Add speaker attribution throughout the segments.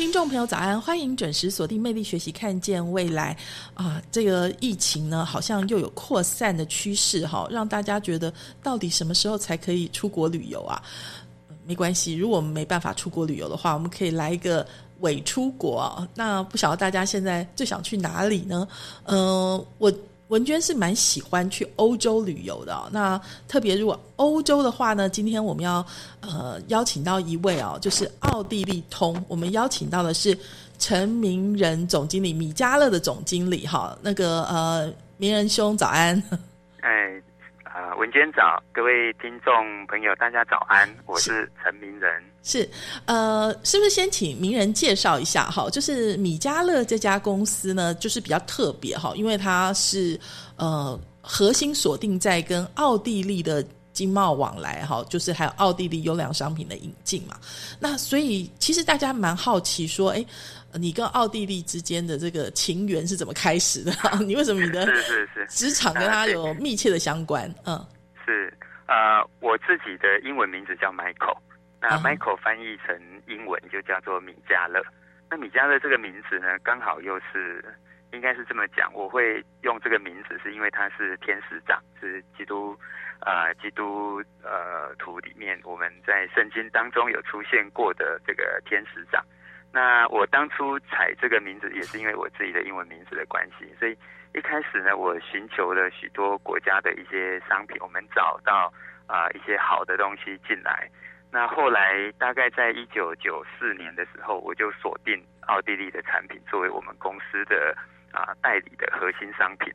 Speaker 1: 听众朋友早安，欢迎准时锁定《魅力学习，看见未来》啊！这个疫情呢，好像又有扩散的趋势哈，让大家觉得到底什么时候才可以出国旅游啊？没关系，如果我们没办法出国旅游的话，我们可以来一个伪出国。那不晓得大家现在最想去哪里呢？嗯，我。文娟是蛮喜欢去欧洲旅游的，那特别如果欧洲的话呢，今天我们要呃邀请到一位哦，就是奥地利通，我们邀请到的是陈明仁总经理，米加勒的总经理哈，那个呃名仁兄早安。
Speaker 2: 哎。啊，文娟早，各位听众朋友，大家早安，我是陈明仁。
Speaker 1: 是，呃，是不是先请名人介绍一下哈？就是米家乐这家公司呢，就是比较特别哈，因为它是呃核心锁定在跟奥地利的经贸往来哈，就是还有奥地利优良商品的引进嘛。那所以其实大家蛮好奇说，哎。你跟奥地利之间的这个情缘是怎么开始的？你为什么你的
Speaker 2: 是是是
Speaker 1: 职场跟他有密切的相关？
Speaker 2: 嗯，是呃，我自己的英文名字叫 Michael，那 Michael 翻译成英文就叫做米迦勒。那米迦勒这个名字呢，刚好又是应该是这么讲，我会用这个名字是因为他是天使长，是基督啊，基督呃图里面我们在圣经当中有出现过的这个天使长。那我当初采这个名字也是因为我自己的英文名字的关系，所以一开始呢，我寻求了许多国家的一些商品，我们找到啊一些好的东西进来。那后来大概在一九九四年的时候，我就锁定奥地利的产品作为我们公司的啊代理的核心商品。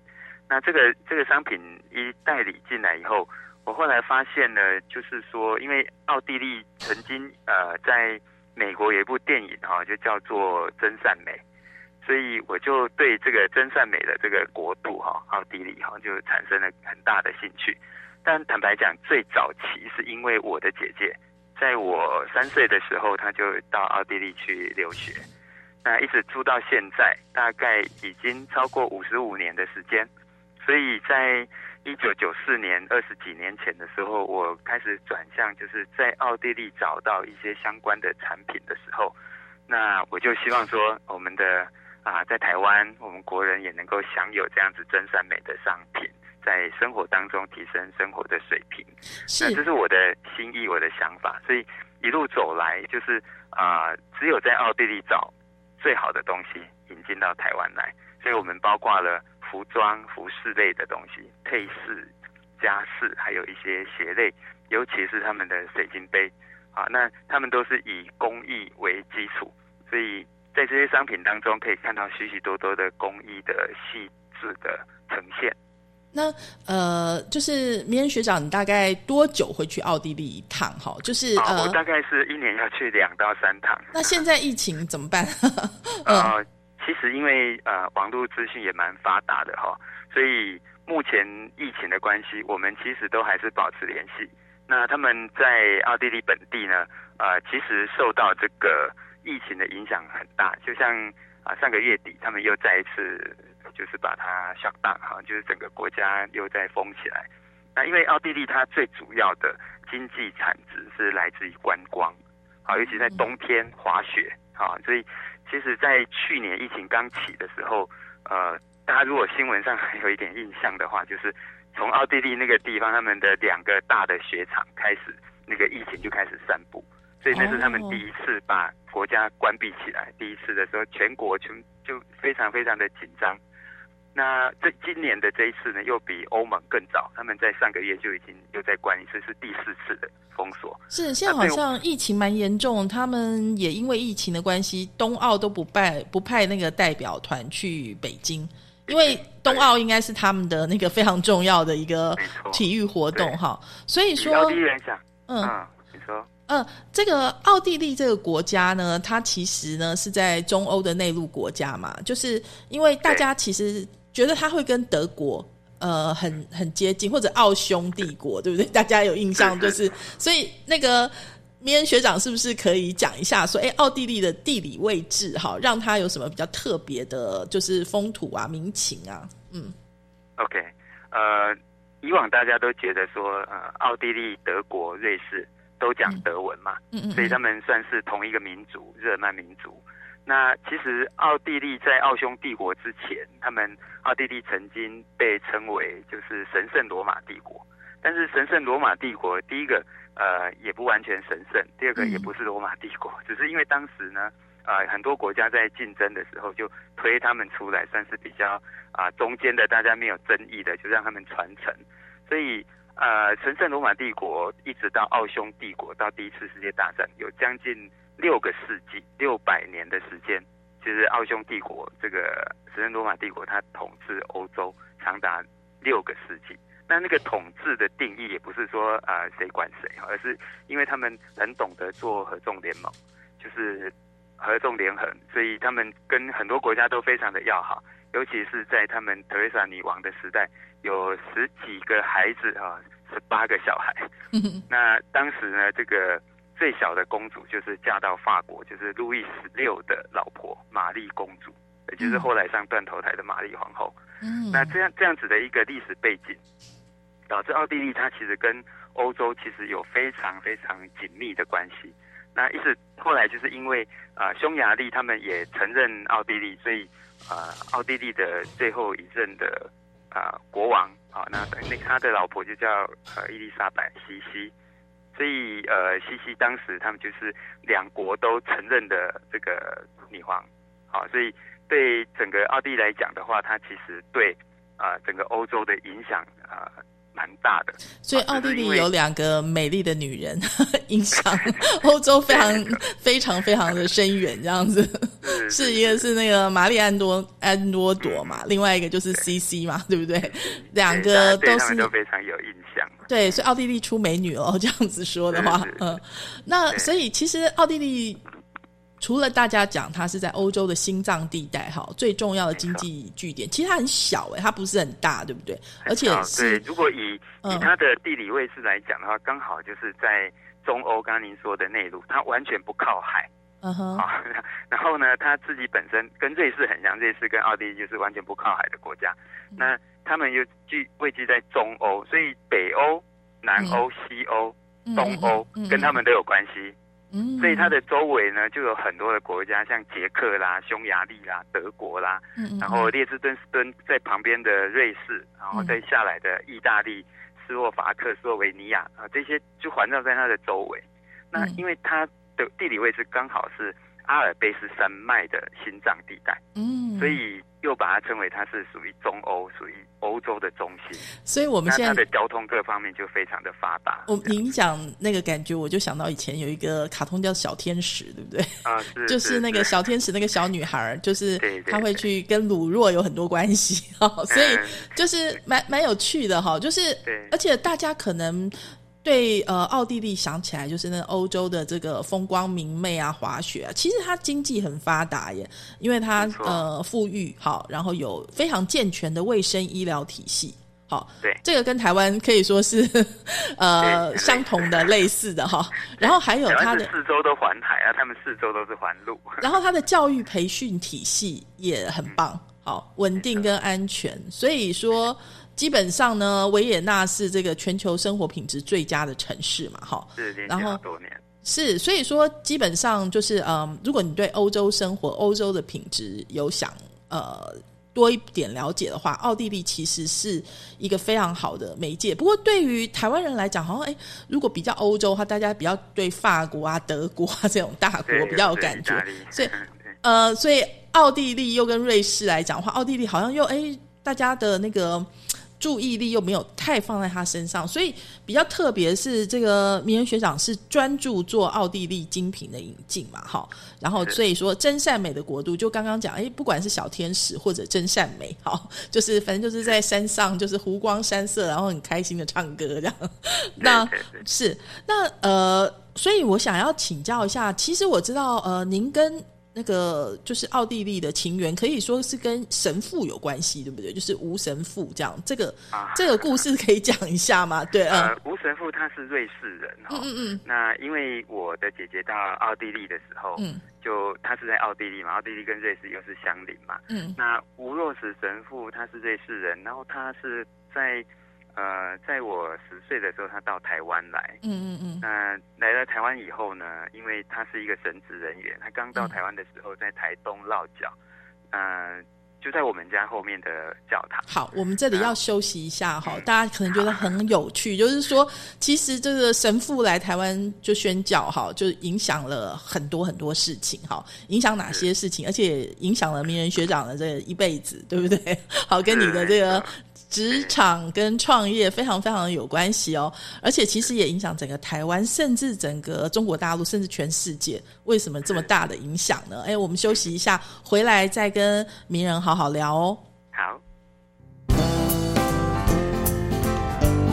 Speaker 2: 那这个这个商品一代理进来以后，我后来发现呢，就是说，因为奥地利曾经呃在美国有一部电影哈，就叫做《真善美》，所以我就对这个真善美的这个国度哈，奥地利哈，就产生了很大的兴趣。但坦白讲，最早期是因为我的姐姐，在我三岁的时候，她就到奥地利去留学，那一直住到现在，大概已经超过五十五年的时间，所以在。一九九四年，二十几年前的时候，我开始转向，就是在奥地利找到一些相关的产品的时候，那我就希望说，我们的啊，在台湾，我们国人也能够享有这样子真善美的商品，在生活当中提升生活的水平。
Speaker 1: 是，
Speaker 2: 这是我的心意，我的想法。所以一路走来，就是啊，只有在奥地利找最好的东西引进到台湾来。所以我们包括了。服装、服饰类的东西，配饰、家饰，还有一些鞋类，尤其是他们的水晶杯，啊，那他们都是以工艺为基础，所以在这些商品当中可以看到许许多多的工艺的细致的呈现。
Speaker 1: 那呃，就是明恩学长，你大概多久会去奥地利一趟？哈，就是呃，
Speaker 2: 我大概是一年要去两到三趟。
Speaker 1: 那现在疫情怎么办？
Speaker 2: 啊。其实因为呃网络资讯也蛮发达的哈，所以目前疫情的关系，我们其实都还是保持联系。那他们在奥地利本地呢，呃，其实受到这个疫情的影响很大。就像啊上个月底，他们又再一次就是把它 shut down 哈，就是整个国家又在封起来。那因为奥地利它最主要的经济产值是来自于观光，好，尤其在冬天滑雪，好，所以。其实，在去年疫情刚起的时候，呃，大家如果新闻上还有一点印象的话，就是从奥地利那个地方，他们的两个大的雪场开始，那个疫情就开始散布，所以那是他们第一次把国家关闭起来。第一次的时候，全国全就非常非常的紧张。那这今年的这一次呢，又比欧盟更早，他们在上个月就已经又在关一次，是第四次的封锁。
Speaker 1: 是现在好像疫情蛮严重，他们也因为疫情的关系，冬奥都不派不派那个代表团去北京，因为冬奥应该是他们的那个非常重要的一个体育活动哈。所以说，
Speaker 2: 奥地利人讲，嗯，你说，
Speaker 1: 嗯，这个奥地利这个国家呢，它其实呢是在中欧的内陆国家嘛，就是因为大家其实。觉得他会跟德国呃很很接近，或者奥匈帝国，对不对？大家有印象就是，所以那个明恩学长是不是可以讲一下说，哎，奥地利的地理位置哈，让它有什么比较特别的，就是风土啊、民情啊？嗯
Speaker 2: ，OK，呃，以往大家都觉得说，呃，奥地利、德国、瑞士都讲德文嘛，嗯嗯，所以他们算是同一个民族，日耳曼民族。那其实奥地利在奥匈帝国之前，他们奥地利曾经被称为就是神圣罗马帝国。但是神圣罗马帝国，第一个呃也不完全神圣，第二个也不是罗马帝国，只是因为当时呢呃很多国家在竞争的时候就推他们出来，算是比较啊中间的大家没有争议的，就让他们传承。所以呃神圣罗马帝国一直到奥匈帝国到第一次世界大战有将近。六个世纪，六百年的时间，就是奥匈帝国这个神圣罗马帝国，它统治欧洲长达六个世纪。那那个统治的定义也不是说啊谁管谁，而是因为他们很懂得做合纵联盟，就是合纵连横，所以他们跟很多国家都非常的要好。尤其是在他们特蕾莎女王的时代，有十几个孩子啊，十八个小孩。那当时呢，这个。最小的公主就是嫁到法国，就是路易十六的老婆玛丽公主，也就是后来上断头台的玛丽皇后。嗯，那这样这样子的一个历史背景，导致奥地利它其实跟欧洲其实有非常非常紧密的关系。那一直后来就是因为啊匈牙利他们也承认奥地利，所以啊奥地利的最后一任的啊国王啊那那他的老婆就叫呃伊丽莎白西西。所以，呃，西西当时他们就是两国都承认的这个女皇，好，所以对整个奥地利来讲的话，它其实对啊整个欧洲的影响啊蛮大的。
Speaker 1: 所以奥地利有两个美丽的女人，影响 欧洲非常非常非常的深远，这样子。是一个是那个玛丽安多安多朵嘛，另外一个就是 CC 嘛，对不对？两个都是
Speaker 2: 都非常有印象。
Speaker 1: 对，所以奥地利出美女哦，这样子说的话，嗯，那所以其实奥地利除了大家讲它是在欧洲的心脏地带哈，最重要的经济据点，其实它很小哎，它不是很大，对不对？而且
Speaker 2: 对，如果以以它的地理位置来讲的话，刚好就是在中欧，刚刚您说的内陆，它完全不靠海，嗯哼，啊，然后呢，它自己本身跟瑞士很像，瑞士跟奥地利就是完全不靠海的国家，那。他们又居位居在中欧，所以北欧、南欧、西欧、东欧跟他们都有关系。嗯，所以它的周围呢就有很多的国家，像捷克啦、匈牙利啦、德国啦，嗯然后列支敦士登在旁边的瑞士，然后再下来的意大利、斯洛伐克、斯洛维尼亚啊，这些就环绕在它的周围。那因为它的地理位置刚好是阿尔卑斯山脉的心脏地带，嗯，所以。又把它称为它是属于中欧，属于欧洲的中心，
Speaker 1: 所以我们现在
Speaker 2: 的交通各方面就非常的发达。
Speaker 1: 我您讲那个感觉，我就想到以前有一个卡通叫小天使，对不对？
Speaker 2: 啊，是
Speaker 1: 就是那个小天使，那个小女孩，就是她会去跟鲁若有很多关系 哈，所以就是蛮蛮有趣的哈，就是而且大家可能。对，呃，奥地利想起来就是那欧洲的这个风光明媚啊，滑雪啊，其实它经济很发达耶，因为它呃富裕好，然后有非常健全的卫生医疗体系，好，
Speaker 2: 对，
Speaker 1: 这个跟台湾可以说是呃相同的类似的哈，然后还有它的
Speaker 2: 四周都环海啊，他们四周都是环路，
Speaker 1: 然后它的教育培训体系也很棒，好，稳定跟安全，所以说。基本上呢，维也纳是这个全球生活品质最佳的城市嘛，哈。
Speaker 2: 是，然后多年。
Speaker 1: 是，所以说基本上就是，嗯，如果你对欧洲生活、欧洲的品质有想呃多一点了解的话，奥地利其实是一个非常好的媒介。不过对于台湾人来讲，好像哎，如果比较欧洲的话，大家比较对法国啊、德国啊这种大国比较有感觉，所以呃，所以奥地利又跟瑞士来讲的话，奥地利好像又哎，大家的那个。注意力又没有太放在他身上，所以比较特别是这个名人学长是专注做奥地利精品的引进嘛，哈，然后所以说真善美的国度，就刚刚讲，哎，不管是小天使或者真善美，好，就是反正就是在山上，就是湖光山色，然后很开心的唱歌这样。那是那呃，所以我想要请教一下，其实我知道呃，您跟那个就是奥地利的情缘，可以说是跟神父有关系，对不对？就是吴神父这样，这个这个故事可以讲一下吗？对
Speaker 2: 呃，吴神父他是瑞士人
Speaker 1: 哈，嗯嗯嗯。
Speaker 2: 那因为我的姐姐到奥地利的时候，嗯，就他是在奥地利嘛，奥地利跟瑞士又是相邻嘛，嗯。那吴若石神父他是瑞士人，然后他是在。呃，在我十岁的时候，他到台湾来。嗯嗯嗯。那来到台湾以后呢，因为他是一个神职人员，他刚到台湾的时候在台东落脚，嗯，就在我们家后面的教堂。
Speaker 1: 好，我们这里要休息一下哈，大家可能觉得很有趣，就是说，其实这个神父来台湾就宣教哈，就影响了很多很多事情哈，影响哪些事情，而且影响了名人学长的这一辈子，对不对？好，跟你的这个。职场跟创业非常非常有关系哦，而且其实也影响整个台湾，甚至整个中国大陆，甚至全世界。为什么这么大的影响呢？哎，我们休息一下，回来再跟名人好好聊哦。
Speaker 2: 好。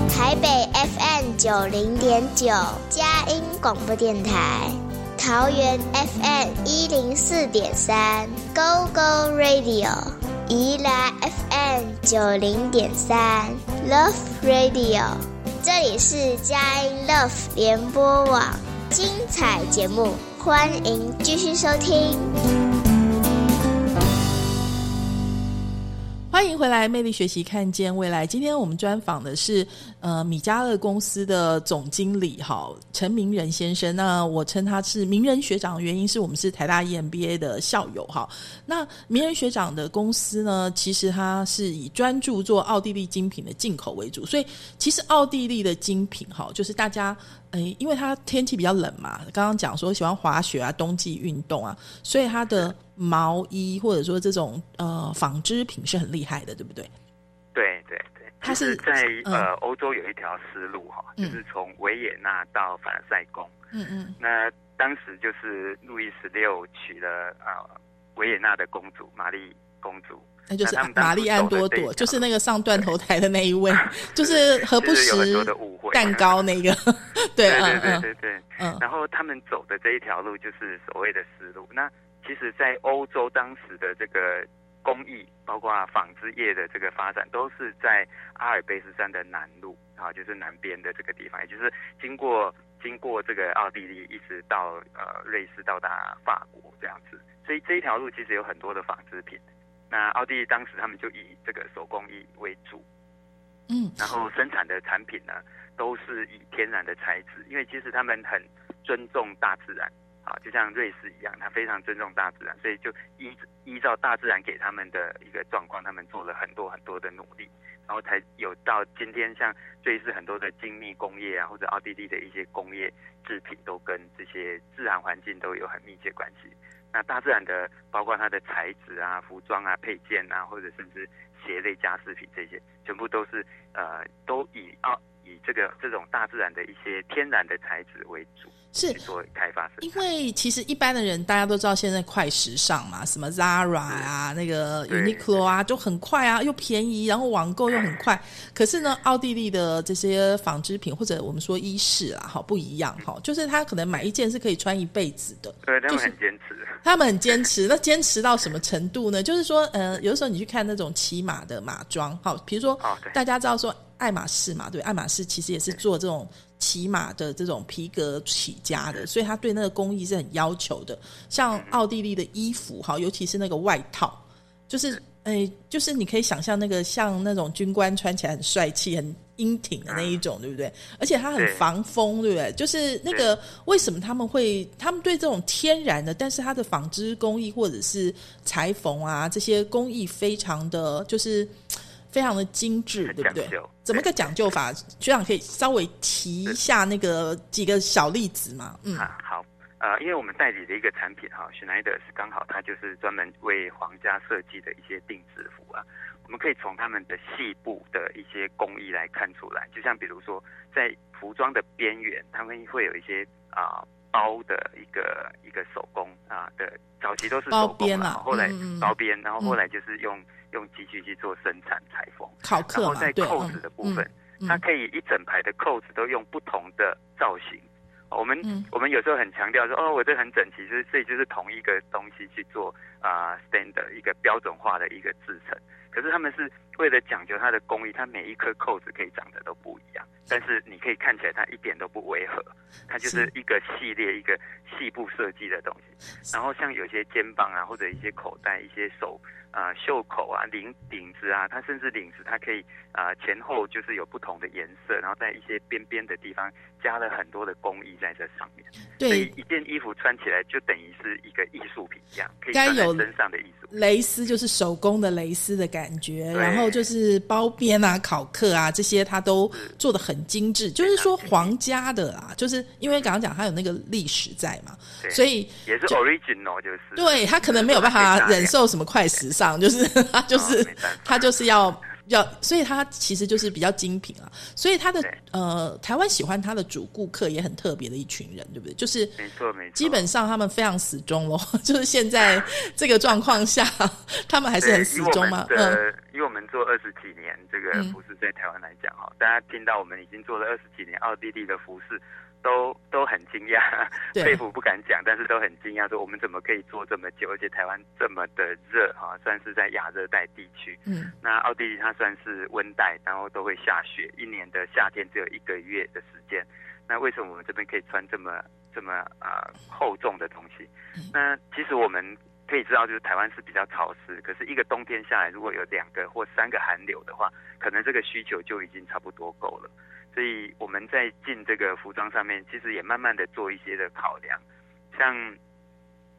Speaker 3: 台北 FM 九零点九，佳音广播电台；桃园 FM 一零四点三，Go Go Radio。宜兰 FM 九零点三 Love Radio，这里是佳音 Love 联播网，精彩节目，欢迎继续收听。
Speaker 1: 欢迎回来，魅力学习，看见未来。今天我们专访的是呃米家乐公司的总经理哈陈明仁先生。那我称他是名人学长，原因是我们是台大 EMBA 的校友哈。那名人学长的公司呢，其实他是以专注做奥地利精品的进口为主，所以其实奥地利的精品哈，就是大家。哎，因为它天气比较冷嘛，刚刚讲说喜欢滑雪啊，冬季运动啊，所以它的毛衣或者说这种呃纺织品是很厉害的，对不对？
Speaker 2: 对对对，它是在呃欧洲有一条丝路哈，就是从维也纳到凡尔赛宫。嗯嗯，那当时就是路易十六娶了呃维也纳的公主玛丽公主。
Speaker 1: 那就是玛丽安多朵，就是那个上断头台的那一位，就是何不食蛋糕那个，
Speaker 2: 对对对对对，嗯。然后他们走的这一条路就是所谓的丝路。那其实，在欧洲当时的这个工艺，包括纺织业的这个发展，都是在阿尔卑斯山的南路啊，就是南边的这个地方，也就是经过经过这个奥地利，一直到呃瑞士，到达法国这样子。所以这一条路其实有很多的纺织品。那奥地利当时他们就以这个手工艺为主，嗯，然后生产的产品呢都是以天然的材质，因为其实他们很尊重大自然啊，就像瑞士一样，他非常尊重大自然，所以就依依照大自然给他们的一个状况，他们做了很多很多的努力，然后才有到今天像瑞士很多的精密工业啊，或者奥地利的一些工业制品都跟这些自然环境都有很密切关系。那大自然的，包括它的材质啊、服装啊、配件啊，或者甚至鞋类、家饰品这些，全部都是呃，都以啊以这个这种大自然的一些天然的材质为主。
Speaker 1: 是
Speaker 2: 做开发，
Speaker 1: 因为其实一般的人大家都知道现在快时尚嘛，什么 Zara 啊，那个 Uniqlo 啊，就很快啊，又便宜，然后网购又很快。可是呢，奥地利的这些纺织品或者我们说衣饰啊，哈，不一样哈，就是他可能买一件是可以穿一辈子的。
Speaker 2: 对，他们很坚持。
Speaker 1: 他们很坚持，那坚持到什么程度呢？就是说，呃，有的时候你去看那种骑马的马装，好，比如说大家知道说爱马仕嘛，对，爱马仕其实也是做这种。骑马的这种皮革起家的，所以他对那个工艺是很要求的。像奥地利的衣服，哈，尤其是那个外套，就是诶，就是你可以想象那个像那种军官穿起来很帅气、很英挺的那一种，对不对？而且它很防风，对不对？就是那个为什么他们会，他们对这种天然的，但是它的纺织工艺或者是裁缝啊这些工艺非常的就是。非常的精致，对不对？怎么个讲究法？学长可以稍微提一下那个几个小例子吗？
Speaker 2: 嗯，好，呃，因为我们代理的一个产品哈，，Schneider 是刚好它就是专门为皇家设计的一些定制服啊。我们可以从他们的细部的一些工艺来看出来，就像比如说在服装的边缘，他们会有一些啊包的一个一个手工啊的，早期都是手工嘛，后来包边，然后后来就是用。用机器去做生产裁缝，然后在扣子的部分，它可以一整排的扣子都用不同的造型，我们我们有时候很强调说，哦，我这很整齐，就是这就是同一个东西去做啊，stand 一个标准化的一个制成。可是他们是为了讲究它的工艺，它每一颗扣子可以长得都不一样，但是你可以看起来它一点都不违和，它就是一个系列一个细部设计的东西。然后像有些肩膀啊，或者一些口袋、一些手啊袖口啊、领领子啊，它甚至领子它可以啊前后就是有不同的颜色，然后在一些边边的地方加了很多的工艺在这上面。
Speaker 1: 对，
Speaker 2: 所以一件衣服穿起来就等于是一个艺术品一样，可以穿在身上的艺术。
Speaker 1: 蕾丝就是手工的蕾丝的感觉，然后就是包边啊、考克啊这些，他都做的很精致。就是说 皇家的啊，就是因为刚刚讲它有那个历史在嘛，所以
Speaker 2: 也是 original 就是。
Speaker 1: 对他可能没有 办法忍受什么快时尚，就是 他就是他就是要。要，所以它其实就是比较精品啊。所以它的呃，台湾喜欢它的主顾客也很特别的一群人，对不对？就是
Speaker 2: 没错没错，
Speaker 1: 基本上他们非常死忠咯。就是现在这个状况下，他们还是很死忠吗？
Speaker 2: 嗯，因为我们做二十几年这个服饰，在台湾来讲哈，大家听到我们已经做了二十几年奥地利的服饰。都都很惊讶，佩服不敢讲，但是都很惊讶，说我们怎么可以做这么久，而且台湾这么的热哈，算是在亚热带地区。嗯，那奥地利它算是温带，然后都会下雪，一年的夏天只有一个月的时间。那为什么我们这边可以穿这么这么啊厚重的东西？那其实我们可以知道，就是台湾是比较潮湿，可是一个冬天下来，如果有两个或三个寒流的话，可能这个需求就已经差不多够了。所以我们在进这个服装上面，其实也慢慢的做一些的考量，像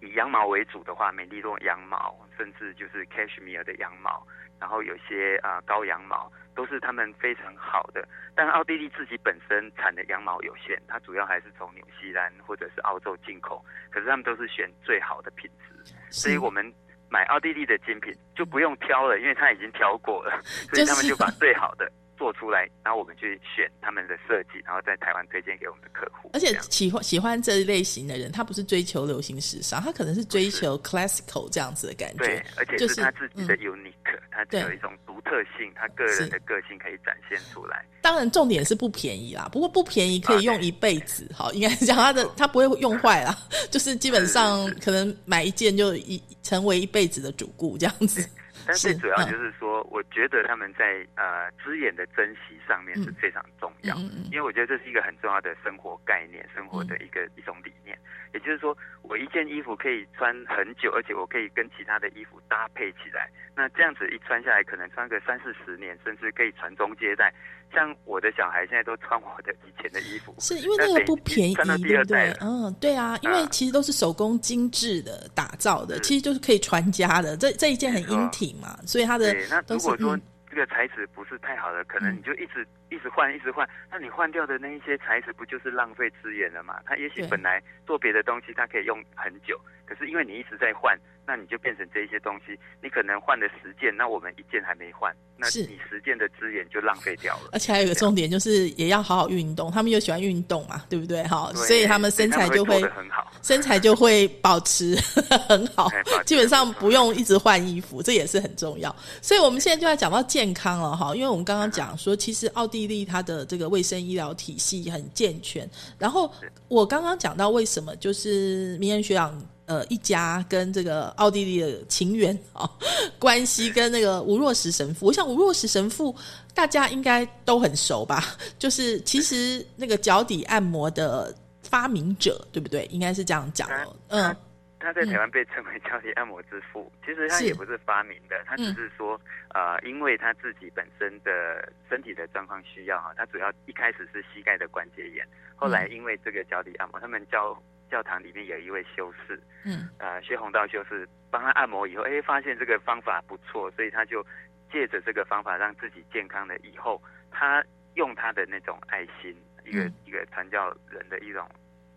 Speaker 2: 以羊毛为主的话，美利诺羊毛，甚至就是 cashmere 的羊毛，然后有些啊高羊毛，都是他们非常好的。但奥地利自己本身产的羊毛有限，它主要还是从纽西兰或者是澳洲进口，可是他们都是选最好的品质，所以我们买奥地利的精品就不用挑了，因为他已经挑过了，所以他们就把最好的。做出来，然后我们去选他们的设计，然后在台湾推荐给我们的客户。
Speaker 1: 而且喜欢喜欢这一类型的人，他不是追求流行时尚，他可能是追求 classical 这样子的感觉。
Speaker 2: 对，而且是他自己的 unique，他有一种独特性，他个人的个性可以展现出来。
Speaker 1: 当然，重点是不便宜啦。不过不便宜可以用一辈子，好，应该是讲他的他不会用坏啦，就是基本上可能买一件就一成为一辈子的主顾这样子。
Speaker 2: 但最主要就是说，我觉得他们在呃资源的珍惜上面是非常重要，因为我觉得这是一个很重要的生活概念，生活的一个一种理念。也就是说，我一件衣服可以穿很久，而且我可以跟其他的衣服搭配起来。那这样子一穿下来，可能穿个三四十年，甚至可以传宗接代。像我的小孩现在都穿我的以前的衣服，
Speaker 1: 是因为那个不便宜，
Speaker 2: 对
Speaker 1: 不对？嗯，对啊，因为其实都是手工精致的打造的，其实就是可以传家的。这这一件很英挺嘛，所以它的
Speaker 2: 那如果说这个材质不是太好的，可能你就一直一直换，一直换，那你换掉的那一些材质不就是浪费资源了嘛？它也许本来做别的东西它可以用很久，可是因为你一直在换。那你就变成这一些东西，你可能换了十件，那我们一件还没换，那你十件的资源就浪费掉了。
Speaker 1: 而且还有一个重点，就是也要好好运动，他们又喜欢运动嘛，对不对？哈，所以他们身材就会
Speaker 2: 很好，
Speaker 1: 身材就会保持 很好，基本上不用一直换衣服，这也是很重要。所以我们现在就要讲到健康了哈，因为我们刚刚讲说，其实奥地利它的这个卫生医疗体系很健全，然后我刚刚讲到为什么就是名人学长。呃，一家跟这个奥地利的情缘啊关系，跟那个吴若石神父，我想吴若石神父大家应该都很熟吧？就是其实那个脚底按摩的发明者，对不对？应该是这样讲
Speaker 2: 哦。嗯，他在台湾被称为脚底按摩之父，其实他也不是发明的，他只是说呃，因为他自己本身的身体的状况需要哈，他主要一开始是膝盖的关节炎，后来因为这个脚底按摩，他们叫。教堂里面有一位修士，嗯，呃，薛宏道修士帮他按摩以后，哎，发现这个方法不错，所以他就借着这个方法让自己健康了。以后他用他的那种爱心，一个一个传教人的一种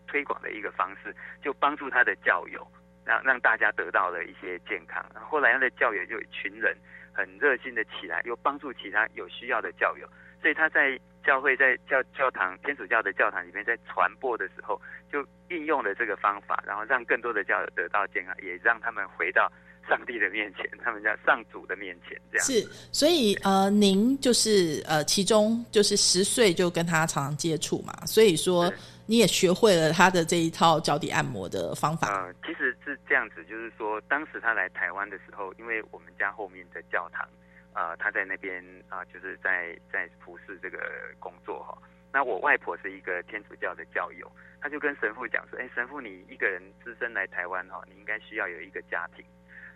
Speaker 2: 推广的一个方式，就帮助他的教友，让让大家得到了一些健康。后来他的教友就一群人很热心的起来，又帮助其他有需要的教友，所以他在。教会在教教堂天主教的教堂里面，在传播的时候，就运用了这个方法，然后让更多的教友得到健康，也让他们回到上帝的面前，他们叫上主的面前，这样
Speaker 1: 是。所以呃，您就是呃，其中就是十岁就跟他常常接触嘛，所以说你也学会了他的这一套脚底按摩的方法。
Speaker 2: 呃，其实是这样子，就是说，当时他来台湾的时候，因为我们家后面的教堂，呃，他在那边啊、就是在在服侍这个工作哈。那我外婆是一个天主教的教友，他就跟神父讲说：“哎，神父，你一个人只身来台湾哈，你应该需要有一个家庭。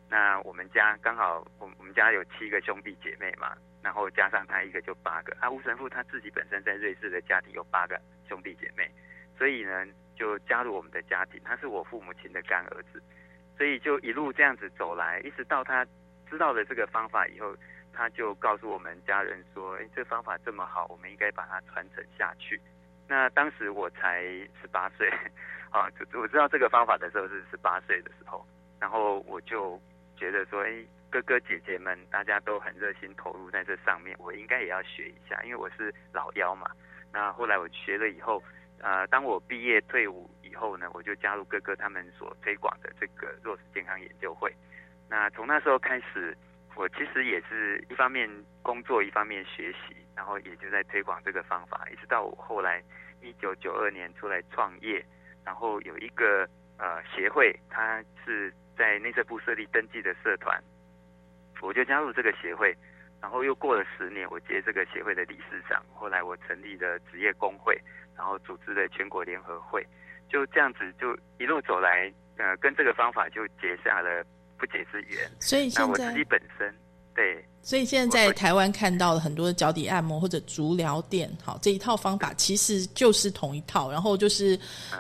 Speaker 2: 那我们家刚好，我我们家有七个兄弟姐妹嘛，然后加上他一个就八个。啊，吴神父他自己本身在瑞士的家庭有八个兄弟姐妹，所以呢就加入我们的家庭。他是我父母亲的干儿子，所以就一路这样子走来，一直到他知道了这个方法以后，他就告诉我们家人说：“哎，这方法这么好，我们应该把它传承下去。”那当时我才十八岁，啊，我知道这个方法的时候是十八岁的时候，然后我就觉得说：“哎，哥哥姐姐们大家都很热心投入在这上面，我应该也要学一下，因为我是老幺嘛。”那后来我学了以后，呃，当我毕业退伍以后呢，我就加入哥哥他们所推广的这个弱势健康研究会。那从那时候开始，我其实也是一方面工作，一方面学习，然后也就在推广这个方法，一直到我后来一九九二年出来创业，然后有一个呃协会，它是在内政部设立登记的社团，我就加入这个协会，然后又过了十年，我接这个协会的理事长，后来我成立了职业工会，然后组织了全国联合会，就这样子就一路走来，呃，跟这个方法就结下了不解之缘。
Speaker 1: 所以现
Speaker 2: 在我自己本身对
Speaker 1: 所以现在在台湾看到了很多脚底按摩或者足疗店，好这一套方法其实就是同一套，然后就是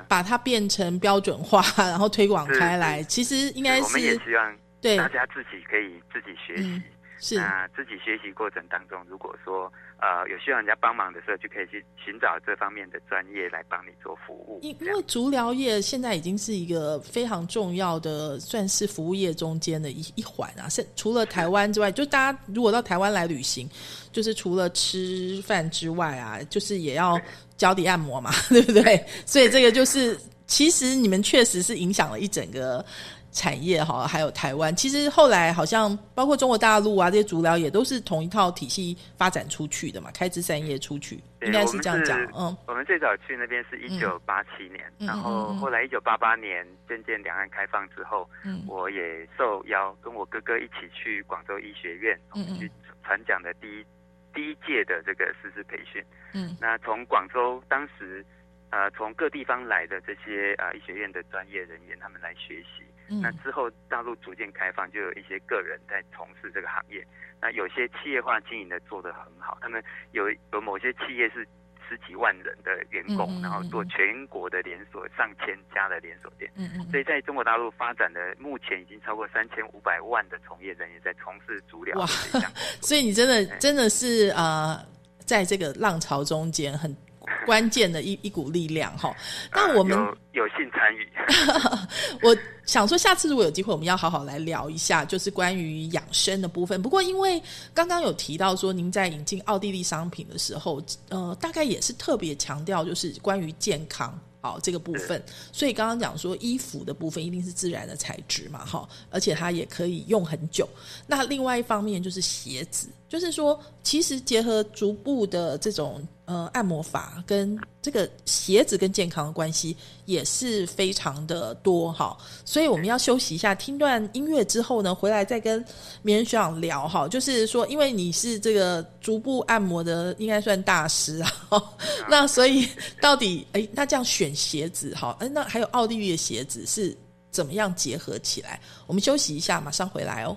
Speaker 1: 把它变成标准化，然后推广开来。其实应该是
Speaker 2: 我们也
Speaker 1: 是
Speaker 2: 希望
Speaker 1: 对，
Speaker 2: 大家自己可以自己学习。
Speaker 1: 嗯，是
Speaker 2: 那自己学习过程当中，如果说呃有需要人家帮忙的时候，就可以去寻找这方面的专业来帮你做服务。
Speaker 1: 因因为足疗业现在已经是一个非常重要的，算是服务业中间的一一环啊。是除了台湾之外，就大家如果到台湾来旅行，就是除了吃饭之外啊，就是也要脚底按摩嘛，对不对？所以这个就是，其实你们确实是影响了一整个。产业哈，还有台湾，其实后来好像包括中国大陆啊，这些足疗也都是同一套体系发展出去的嘛，开枝散叶出去，应该是这样讲嗯。
Speaker 2: 我们最早去那边是一九八七年，
Speaker 1: 嗯
Speaker 2: 然后后来一九八八年渐渐两岸开放之后，
Speaker 1: 嗯。
Speaker 2: 我也受邀跟我哥哥一起去广州医学院，
Speaker 1: 嗯嗯。
Speaker 2: 去传讲的第一第一届的这个师资培训。
Speaker 1: 嗯。
Speaker 2: 那从广州当时呃从各地方来的这些呃医学院的专业人员，他们来学习。
Speaker 1: 嗯
Speaker 2: 那之后大陆逐渐开放，就有一些个人在从事这个行业。那有些企业化经营的做得很好，他们有有某些企业是十几万人的员工，
Speaker 1: 嗯嗯嗯
Speaker 2: 然后做全国的连锁上千家的连锁店。
Speaker 1: 嗯嗯
Speaker 2: 所以在中国大陆发展的目前已经超过三千五百万的从业人员在从事足疗
Speaker 1: 哇 所以你真的真的是呃，在这个浪潮中间很 关键的一一股力量哈。那
Speaker 2: 呃
Speaker 1: 我们、
Speaker 2: 有有幸参与。
Speaker 1: 我想说，下次如果有机会，我们要好好来聊一下，就是关于养生的部分。不过，因为刚刚有提到说，您在引进奥地利商品的时候，呃，大概也是特别强调就是关于健康。好，这个部分，所以刚刚讲说衣服的部分一定是自然的材质嘛，哈，而且它也可以用很久。那另外一方面就是鞋子，就是说，其实结合足部的这种呃按摩法跟这个鞋子跟健康的关系也是非常的多哈。所以我们要休息一下，听段音乐之后呢，回来再跟名人学长聊哈。就是说，因为你是这个足部按摩的，应该算大师啊。那所以 到底哎，那这样选鞋子哈，哎，那还有奥地利的鞋子是怎么样结合起来？我们休息一下，马上回来哦。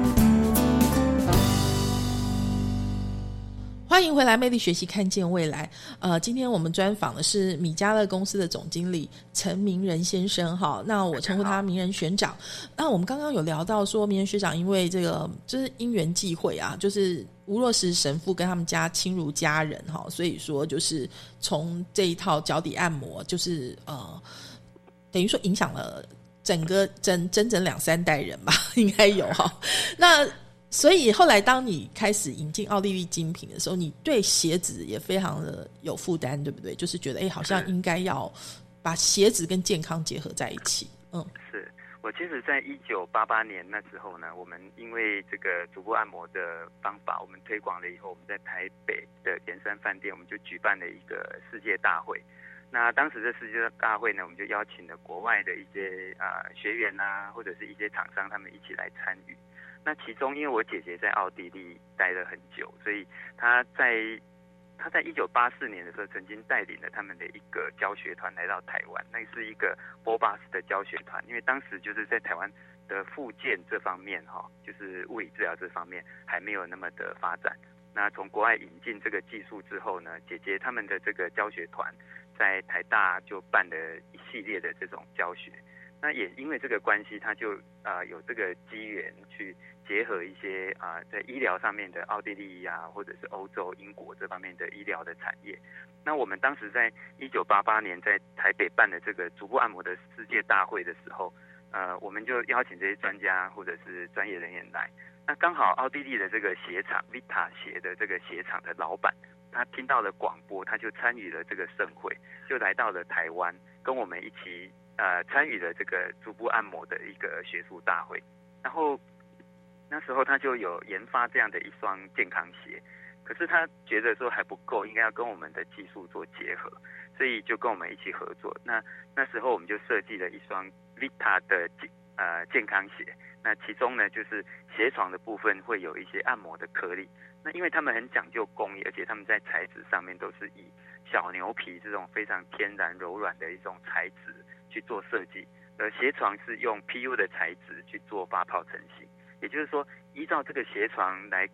Speaker 1: 欢迎回来，魅力学习，看见未来。呃，今天我们专访的是米家乐公司的总经理陈明仁先生，哈，那我称呼他名人学长。那我们刚刚有聊到说，名人学长因为这个就是因缘际会啊，就是吴若石神父跟他们家亲如家人，哈，所以说就是从这一套脚底按摩，就是呃，等于说影响了。整个整整整两三代人吧，应该有哈。那所以后来当你开始引进奥地利精品的时候，你对鞋子也非常的有负担，对不对？就是觉得哎，好像应该要把鞋子跟健康结合在一起。嗯，
Speaker 2: 是。我其实，在一九八八年那时候呢，我们因为这个足部按摩的方法，我们推广了以后，我们在台北的盐山饭店，我们就举办了一个世界大会。那当时的世界大会呢，我们就邀请了国外的一些啊学员啊，或者是一些厂商，他们一起来参与。那其中，因为我姐姐在奥地利待了很久，所以她在。她在一九八四年的时候，曾经带领了他们的一个教学团来到台湾，那是一个波巴斯的教学团。因为当时就是在台湾的复健这方面，哈，就是物理治疗这方面还没有那么的发展。那从国外引进这个技术之后呢，姐姐他们的这个教学团在台大就办了一系列的这种教学。那也因为这个关系，他就啊有这个机缘去。结合一些啊，在医疗上面的奥地利啊，或者是欧洲、英国这方面的医疗的产业。那我们当时在一九八八年在台北办的这个足部按摩的世界大会的时候，呃，我们就邀请这些专家或者是专业人员来。那刚好奥地利的这个鞋厂 Vita 鞋的这个鞋厂的老板，他听到了广播，他就参与了这个盛会，就来到了台湾，跟我们一起呃参与了这个足部按摩的一个学术大会，然后。那时候他就有研发这样的一双健康鞋，可是他觉得说还不够，应该要跟我们的技术做结合，所以就跟我们一起合作。那那时候我们就设计了一双 Vita 的健呃健康鞋，那其中呢就是鞋床的部分会有一些按摩的颗粒。那因为他们很讲究工艺，而且他们在材质上面都是以小牛皮这种非常天然柔软的一种材质去做设计，而鞋床是用 PU 的材质去做发泡成型。也就是说，依照这个鞋床来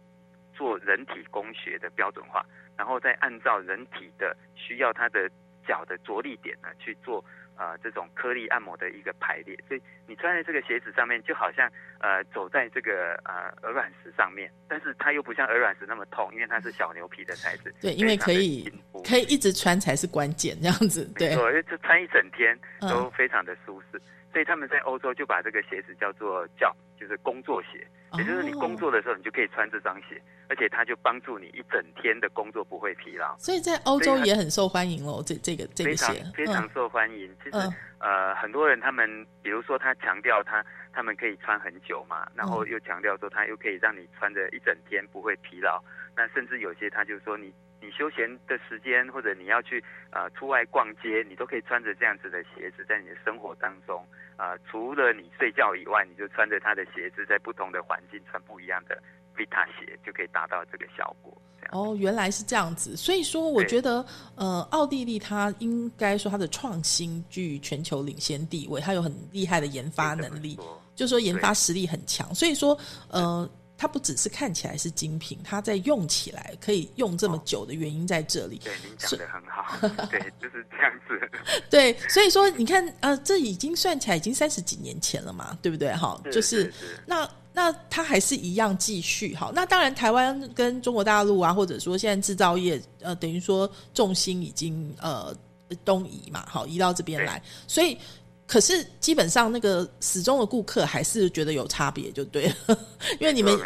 Speaker 2: 做人体工学的标准化，然后再按照人体的需要，它的脚的着力点呢去做呃这种颗粒按摩的一个排列。所以你穿在这个鞋子上面，就好像呃走在这个呃鹅卵石上面，但是它又不像鹅卵石那么痛，因为它是小牛皮的材质。
Speaker 1: 对，因为可以可以一直穿才是关键，这样子。对，
Speaker 2: 就穿一整天都非常的舒适。所以他们在欧洲就把这个鞋子叫做叫，就是工作鞋，也就是你工作的时候你就可以穿这双鞋，而且它就帮助你一整天的工作不会疲劳。
Speaker 1: 所以在欧洲也很受欢迎哦，这这个这个鞋
Speaker 2: 非常受欢迎。其实呃很多人他们比如说他强调他他们可以穿很久嘛，然后又强调说他又可以让你穿着一整天不会疲劳。那甚至有些他就说你。你休闲的时间，或者你要去呃出外逛街，你都可以穿着这样子的鞋子，在你的生活当中啊，除了你睡觉以外，你就穿着他的鞋子，在不同的环境穿不一样的 Vita 鞋，就可以达到这个效果。
Speaker 1: 哦，原来是这样子，所以说我觉得呃，奥地利它应该说它的创新具全球领先地位，它有很厉害的研发能力，就说研发实力很强，所以说呃。它不只是看起来是精品，它在用起来可以用这么久的原因在这里。
Speaker 2: 对，您讲的很好，对，就是这样子。
Speaker 1: 对，所以说你看，呃，这已经算起来已经三十几年前了嘛，对不对？哈，就是那那它还是一样继续。好，那当然台湾跟中国大陆啊，或者说现在制造业，呃，等于说重心已经呃东移嘛，好，移到这边来，所以。可是基本上那个始终的顾客还是觉得有差别，就对了，因为你们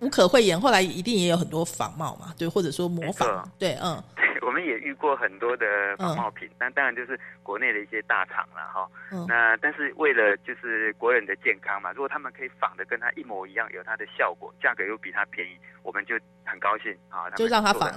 Speaker 1: 无可讳言，后来一定也有很多仿冒嘛，对，或者说模仿，对，嗯。
Speaker 2: 我们也遇过很多的仿冒品，那当然就是国内的一些大厂了哈。那但是为了就是国人的健康嘛，如果他们可以仿的跟它一模一样，有它的效果，价格又比它便宜，我们就很高兴啊。
Speaker 1: 就让他仿，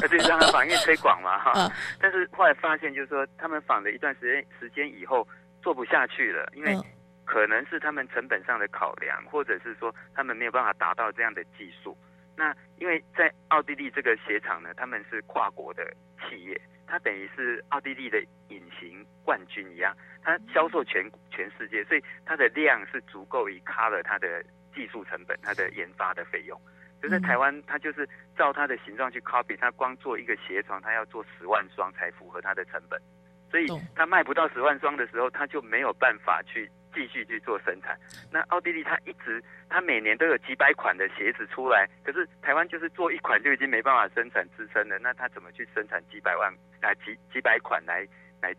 Speaker 2: 那就 让他仿，因为推广嘛哈。但是后来发现，就是说他们仿了一段时间时间以后做不下去了，因为可能是他们成本上的考量，或者是说他们没有办法达到这样的技术。那因为在奥地利这个鞋厂呢，他们是跨国的企业，它等于是奥地利的隐形冠军一样，它销售全全世界，所以它的量是足够以 cover 它的技术成本、它的研发的费用。就在台湾，它就是照它的形状去 copy，它光做一个鞋床，它要做十万双才符合它的成本，所以它卖不到十万双的时候，它就没有办法去。继续去做生产，那奥地利它一直，它每年都有几百款的鞋子出来，可是台湾就是做一款就已经没办法生产支撑了，那它怎么去生产几百万啊几几百款来来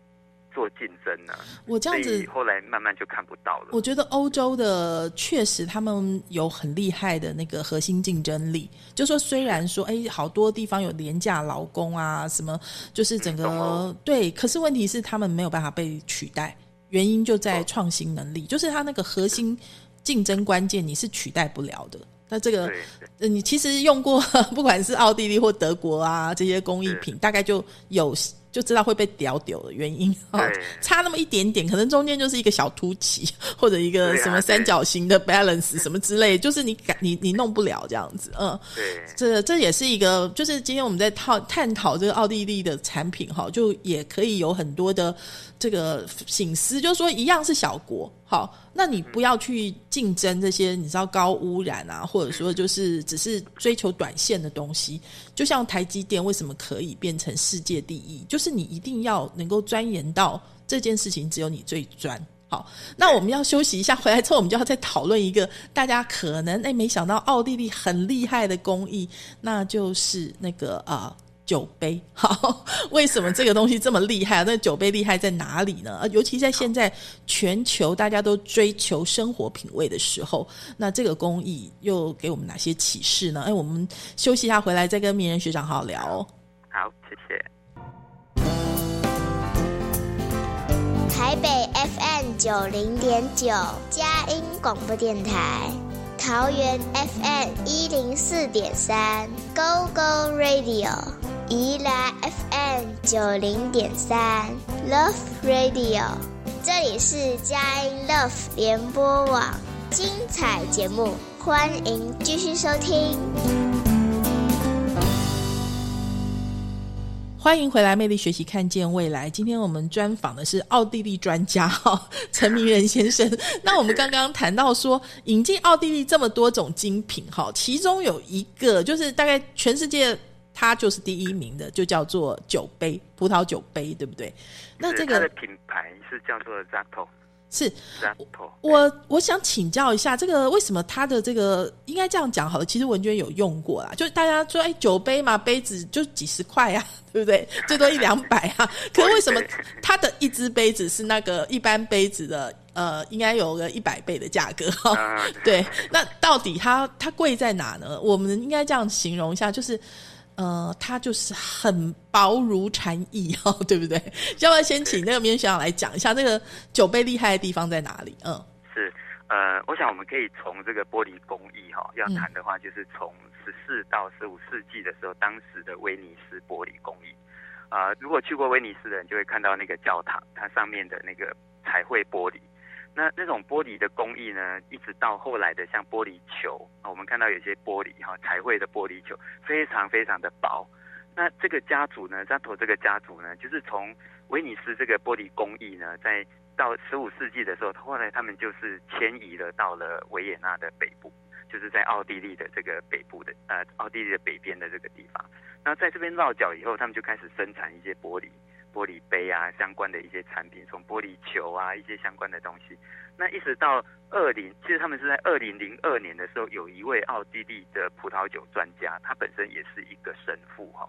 Speaker 2: 做竞争呢。
Speaker 1: 我这样子，
Speaker 2: 后来慢慢就看不到了。
Speaker 1: 我觉得欧洲的确实他们有很厉害的那个核心竞争力，就说虽然说哎，好多地方有廉价劳工啊，什么就是整个对，可是问题是他们没有办法被取代，原因就在创新能力，就是它那个核心竞争关键你是取代不了的。那这个，你其实用过，不管是奥地利或德国啊，这些工艺品，大概就有就知道会被屌屌的原因 啊，差那么一点点，可能中间就是一个小凸起，或者一个什么三角形的 balance 什么之类，就是你感你你弄不了这样子，嗯，
Speaker 2: 对，
Speaker 1: 这这也是一个，就是今天我们在讨探讨这个奥地利的产品哈，就也可以有很多的。这个醒思就是说，一样是小国，好，那你不要去竞争这些，你知道高污染啊，或者说就是只是追求短线的东西。就像台积电为什么可以变成世界第一，就是你一定要能够钻研到这件事情，只有你最专。好，那我们要休息一下，回来之后我们就要再讨论一个大家可能哎没想到奥地利很厉害的工艺，那就是那个啊。酒杯，好，为什么这个东西这么厉害？那酒杯厉害在哪里呢？尤其在现在全球大家都追求生活品味的时候，那这个工艺又给我们哪些启示呢？哎，我们休息一下，回来再跟名人学长好好聊哦。
Speaker 2: 好，谢谢。
Speaker 3: 台北 FM 九零点九，佳音广播电台；桃园 FM 一零四点三，Go Go Radio。宜兰 FM 九零点三 Love Radio，这里是佳音 Love 联播网，精彩节目，欢迎继续收听。
Speaker 1: 欢迎回来，魅力学习，看见未来。今天我们专访的是奥地利专家哈 陈明仁先生。那我们刚刚谈到说，引进奥地利这么多种精品哈，其中有一个就是大概全世界。它就是第一名的，就叫做酒杯，葡萄酒杯，对不对？
Speaker 2: 那这个品牌是叫做 Zato，
Speaker 1: 是 Zato。我我想请教一下，这个为什么它的这个应该这样讲好了？其实文娟有用过啦，就是大家说，哎，酒杯嘛，杯子就几十块啊，对不对？最多一两百啊。可是为什么它的一只杯子是那个一般杯子的，呃，应该有个一百倍的价格哈？对，那到底它它贵在哪呢？我们应该这样形容一下，就是。呃，它就是很薄如蝉翼哈，对不对？要不要先请那个面学长来讲一下那个酒杯厉害的地方在哪里？嗯，
Speaker 2: 是呃，我想我们可以从这个玻璃工艺哈，要谈的话，就是从十四到十五世纪的时候，当时的威尼斯玻璃工艺啊，如果去过威尼斯的人，就会看到那个教堂，它上面的那个彩绘玻璃。那那种玻璃的工艺呢，一直到后来的像玻璃球啊，我们看到有些玻璃哈彩绘的玻璃球非常非常的薄。那这个家族呢，扎托这个家族呢，就是从威尼斯这个玻璃工艺呢，在到十五世纪的时候，后来他们就是迁移了到了维也纳的北部，就是在奥地利的这个北部的呃奥地利的北边的这个地方。那在这边落脚以后，他们就开始生产一些玻璃。玻璃杯啊，相关的一些产品，从玻璃球啊，一些相关的东西。那一直到二零，其实他们是在二零零二年的时候，有一位奥地利的葡萄酒专家，他本身也是一个神父哈。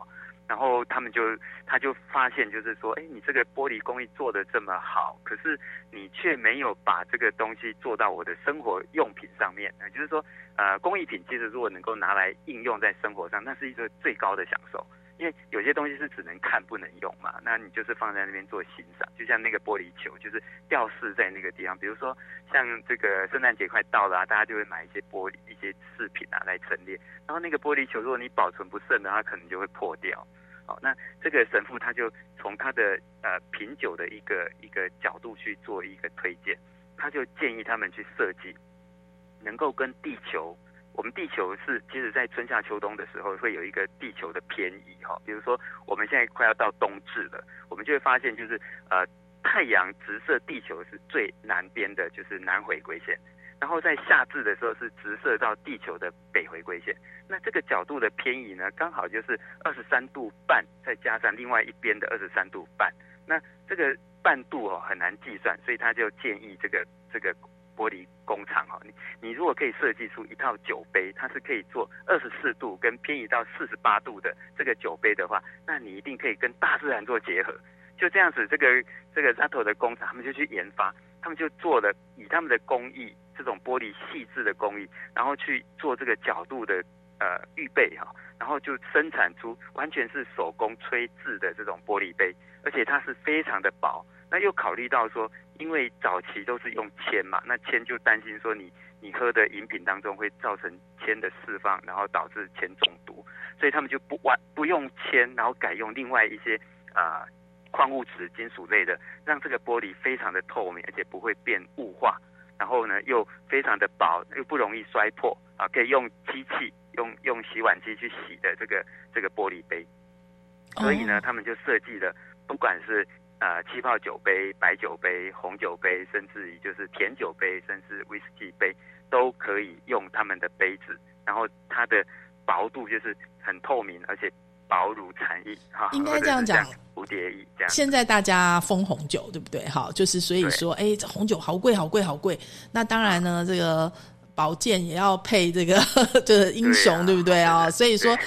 Speaker 2: 然后他们就，他就发现，就是说，哎，你这个玻璃工艺做的这么好，可是你却没有把这个东西做到我的生活用品上面。就是说，呃，工艺品其实如果能够拿来应用在生活上，那是一个最高的享受。因为有些东西是只能看不能用嘛，那你就是放在那边做欣赏，就像那个玻璃球，就是吊饰在那个地方。比如说像这个圣诞节快到了，大家就会买一些玻璃一些饰品啊来陈列。然后那个玻璃球，如果你保存不慎的话，可能就会破掉。好，那这个神父他就从他的呃品酒的一个一个角度去做一个推荐，他就建议他们去设计能够跟地球。我们地球是，其实，在春夏秋冬的时候，会有一个地球的偏移哈。比如说，我们现在快要到冬至了，我们就会发现，就是呃，太阳直射地球是最南边的，就是南回归线。然后在夏至的时候，是直射到地球的北回归线。那这个角度的偏移呢，刚好就是二十三度半，再加上另外一边的二十三度半。那这个半度哦很难计算，所以他就建议这个这个。玻璃工厂哈，你你如果可以设计出一套酒杯，它是可以做二十四度跟偏移到四十八度的这个酒杯的话，那你一定可以跟大自然做结合。就这样子，这个这个 Zato 的工厂，他们就去研发，他们就做了以他们的工艺，这种玻璃细致的工艺，然后去做这个角度的呃预备哈，然后就生产出完全是手工吹制的这种玻璃杯，而且它是非常的薄。那又考虑到说，因为早期都是用铅嘛，那铅就担心说你你喝的饮品当中会造成铅的释放，然后导致铅中毒，所以他们就不完不用铅，然后改用另外一些啊矿物质、金属类的，让这个玻璃非常的透明，而且不会变雾化，然后呢又非常的薄，又不容易摔破啊，可以用机器用用洗碗机去洗的这个这个玻璃杯，所以呢，他们就设计了，不管是呃，气泡酒杯、白酒杯、红酒杯，甚至于就是甜酒杯，甚至威士忌杯，都可以用他们的杯子。然后它的薄度就是很透明，而且薄如蝉翼，哈，
Speaker 1: 应该这样讲，
Speaker 2: 蝴蝶翼这样。
Speaker 1: 现在大家封红酒，对不对？好，就是所以说，哎，这红酒好贵，好贵，好贵。那当然呢，这个宝剑也要配这个这 个英雄，对不对啊？所以说。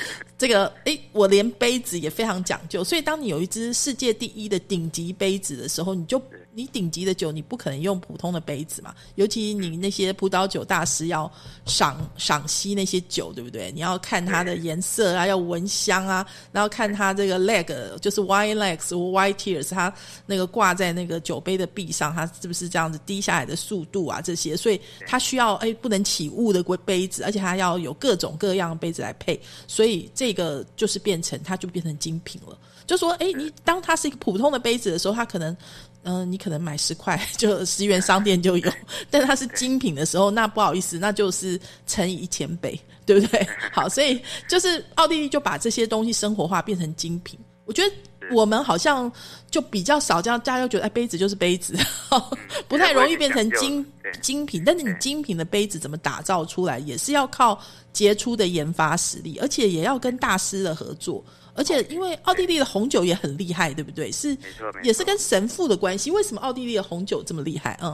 Speaker 1: 这个哎，我连杯子也非常讲究，所以当你有一支世界第一的顶级杯子的时候，你就。你顶级的酒，你不可能用普通的杯子嘛？尤其你那些葡萄酒大师要赏赏析那些酒，对不对？你要看它的颜色啊，要闻香啊，然后看它这个 leg，就是 wine legs 或 white tears，它那个挂在那个酒杯的壁上，它是不是这样子滴下来的速度啊？这些，所以它需要哎不能起雾的杯子，而且它要有各种各样的杯子来配，所以这个就是变成它就变成精品了。就说哎，你当它是一个普通的杯子的时候，它可能。嗯，你可能买十块 就十元商店就有，但它是精品的时候，那不好意思，那就是乘以一千倍，对不对？好，所以就是奥地利就把这些东西生活化变成精品。我觉得我们好像就比较少这样，大家就觉得哎，杯子就是杯子，不太容易变成精精品。但是你精品的杯子怎么打造出来，也是要靠杰出的研发实力，而且也要跟大师的合作。而且，因为奥地利的红酒也很厉害，对不对？是，也是跟神父的关系。为什么奥地利的红酒这么厉害？嗯，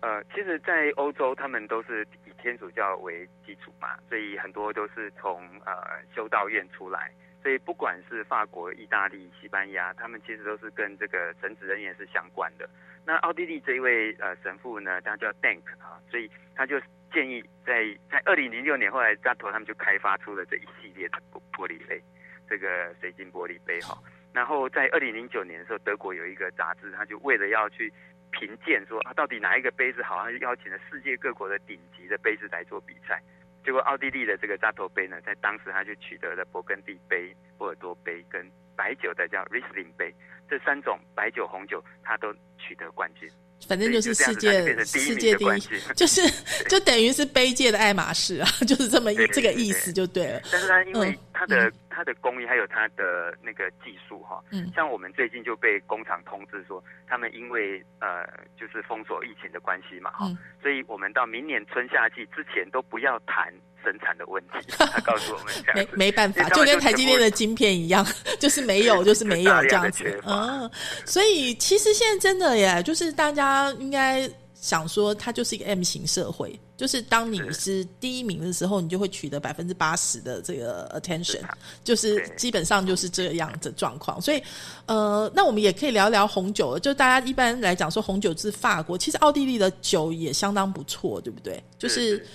Speaker 2: 呃，其实，在欧洲，他们都是以天主教为基础嘛，所以很多都是从呃修道院出来。所以，不管是法国、意大利、西班牙，他们其实都是跟这个神职人员是相关的。那奥地利这一位呃神父呢，他叫 Dank 啊，所以他就建议在在二零零六年，后来扎头他们就开发出了这一系列的玻玻璃杯。这个水晶玻璃杯哈，然后在二零零九年的时候，德国有一个杂志，他就为了要去评鉴说啊，到底哪一个杯子好，他就邀请了世界各国的顶级的杯子来做比赛。结果奥地利的这个扎头杯呢，在当时他就取得了勃艮第杯、波尔多杯跟白酒的叫 Riesling 杯这三种白酒红酒，他都取得冠军。
Speaker 1: 反正就是世界世界第一，就是就等于是杯界的爱马仕啊，就是这么一这个意思就对了。
Speaker 2: 但是它因为它的它的工艺还有它的那个技术哈，嗯，像我们最近就被工厂通知说，他们因为呃就是封锁疫情的关系嘛哈，所以我们到明年春夏季之前都不要谈。生产的问题，他告诉我们这样，
Speaker 1: 没没办法，就跟台积电的晶片一样，就是没有，就是没有这样子。嗯，所以其实现在真的耶，就是大家应该想说，它就是一个 M 型社会，就是当你是第一名的时候，你就会取得百分之八十的这个 attention，就是基本上就是这样的状况。所以，呃，那我们也可以聊聊红酒，就大家一般来讲说红酒是法国，其实奥地利的酒也相当不错，对不对？就是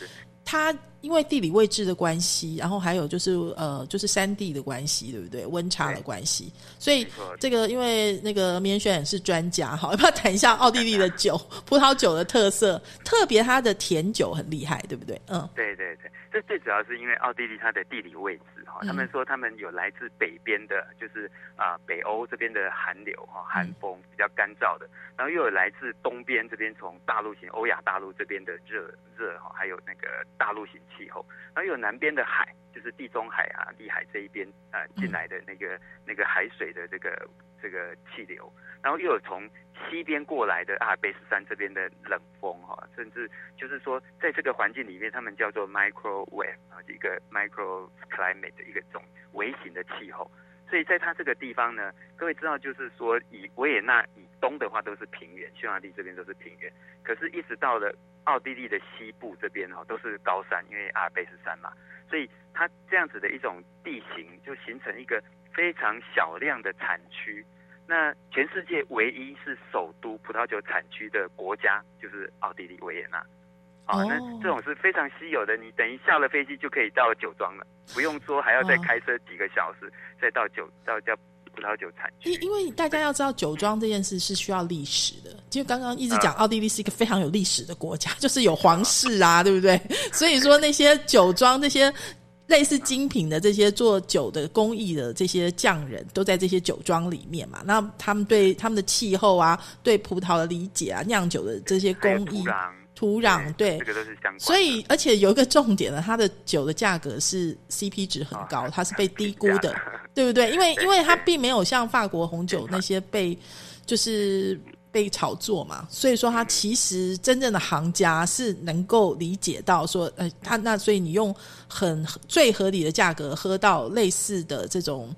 Speaker 1: 它。因为地理位置的关系，然后还有就是呃，就是山地的关系，对不对？温差的关系，所以这个因为那个棉选是专家，哈，要不要谈一下奥地利的酒、葡萄酒的特色？特别它的甜酒很厉害，对不对？
Speaker 2: 嗯，对对对，这最主要是因为奥地利它的地理位置，哈，他们说他们有来自北边的，就是啊北欧这边的寒流，哈，寒风比较干燥的，然后又有来自东边这边从大陆型欧亚大陆这边的热热，哈，还有那个大陆型。气候，然后有南边的海，就是地中海啊、地海这一边啊进来的那个那个海水的这个这个气流，然后又有从西边过来的阿尔卑斯山这边的冷风哈，甚至就是说在这个环境里面，他们叫做 microwave 啊，一个 micro climate 的一个种微型的气候。所以在它这个地方呢，各位知道，就是说以维也纳以东的话都是平原，匈牙利这边都是平原，可是，一直到了奥地利的西部这边哈，都是高山，因为阿尔卑斯山嘛，所以它这样子的一种地形就形成一个非常小量的产区，那全世界唯一是首都葡萄酒产区的国家就是奥地利维也纳。哦，那这种是非常稀有的，你等于下了飞机就可以到酒庄了，不用说还要再开车几个小时再到酒到叫葡萄酒产区。
Speaker 1: 因因为大家要知道酒庄这件事是需要历史的，就刚刚一直讲奥地利是一个非常有历史的国家，就是有皇室啊，对不对？所以说那些酒庄这些。类似精品的这些做酒的工艺的这些匠人，都在这些酒庄里面嘛。那他们对他们的气候啊，对葡萄的理解啊，酿酒的这些工艺、土壤，对，
Speaker 2: 这个都是相关。
Speaker 1: 所以，而且有一个重点呢，它的酒的价格是 CP 值很高，它是被 低估的，对不对？因为，因为它并没有像法国红酒那些被就是。被炒作嘛，所以说它其实真正的行家是能够理解到说，呃，他那所以你用很最合理的价格喝到类似的这种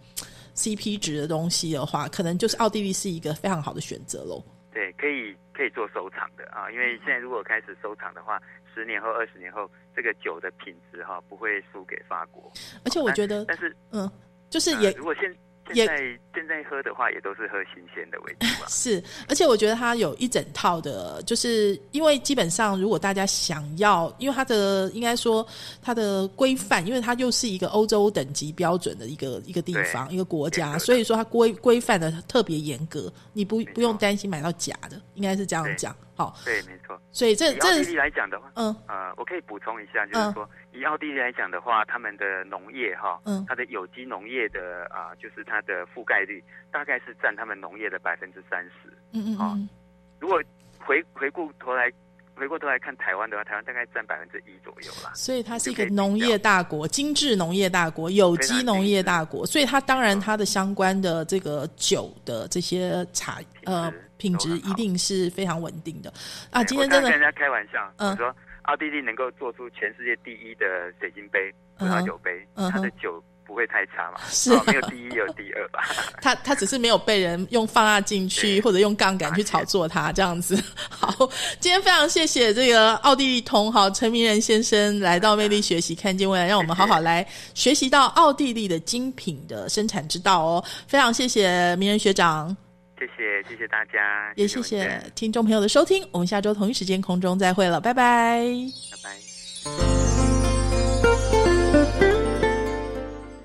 Speaker 1: CP 值的东西的话，可能就是奥地利是一个非常好的选择喽。
Speaker 2: 对，可以可以做收藏的啊，因为现在如果开始收藏的话，十年后、二十年后，这个酒的品质哈不会输给法国。
Speaker 1: 而且我觉得，
Speaker 2: 但是
Speaker 1: 嗯，就是也
Speaker 2: 如果现现在现在喝的话，也都是喝新鲜的为主啊。
Speaker 1: 是，而且我觉得它有一整套的，就是因为基本上，如果大家想要，因为它的应该说它的规范，因为它又是一个欧洲等级标准的一个一个地方一个国家，所以说它规规范的特别严格，你不不用担心买到假的，应该是这样讲。好，
Speaker 2: 对，没错。
Speaker 1: 所以这这奥
Speaker 2: 地利来讲的话，嗯，呃，我可以补充一下，就是说，以奥地利来讲的话，他们的农业哈，嗯，它的有机农业的啊，就是它的覆盖率大概是占他们农业的百分之三十。
Speaker 1: 嗯嗯嗯。
Speaker 2: 如果回回顾头来。回过头来看台湾的话，台湾大概占百分之一左右啦。
Speaker 1: 所以它是一个农业大国，精致农业大国，有机农业大国。所以它当然它的相关的这个酒的这些茶呃品质一定是非常稳定的啊。今天真的
Speaker 2: 跟人家开玩笑，嗯，说奥地利能够做出全世界第一的水晶杯葡萄酒杯，它的酒。不会太差嘛？
Speaker 1: 是，
Speaker 2: 没有第一有第二吧？
Speaker 1: 他他只是没有被人用放大镜去或者用杠杆去炒作它这样子。好，今天非常谢谢这个奥地利同好陈明仁先生来到魅力学习，看见未来，让我们好好来学习到奥地利的精品的生产之道哦。非常谢谢明仁学长，
Speaker 2: 谢谢谢谢大家，
Speaker 1: 也谢谢听众朋友的收听。我们下周同一时间空中再会了，拜拜拜拜。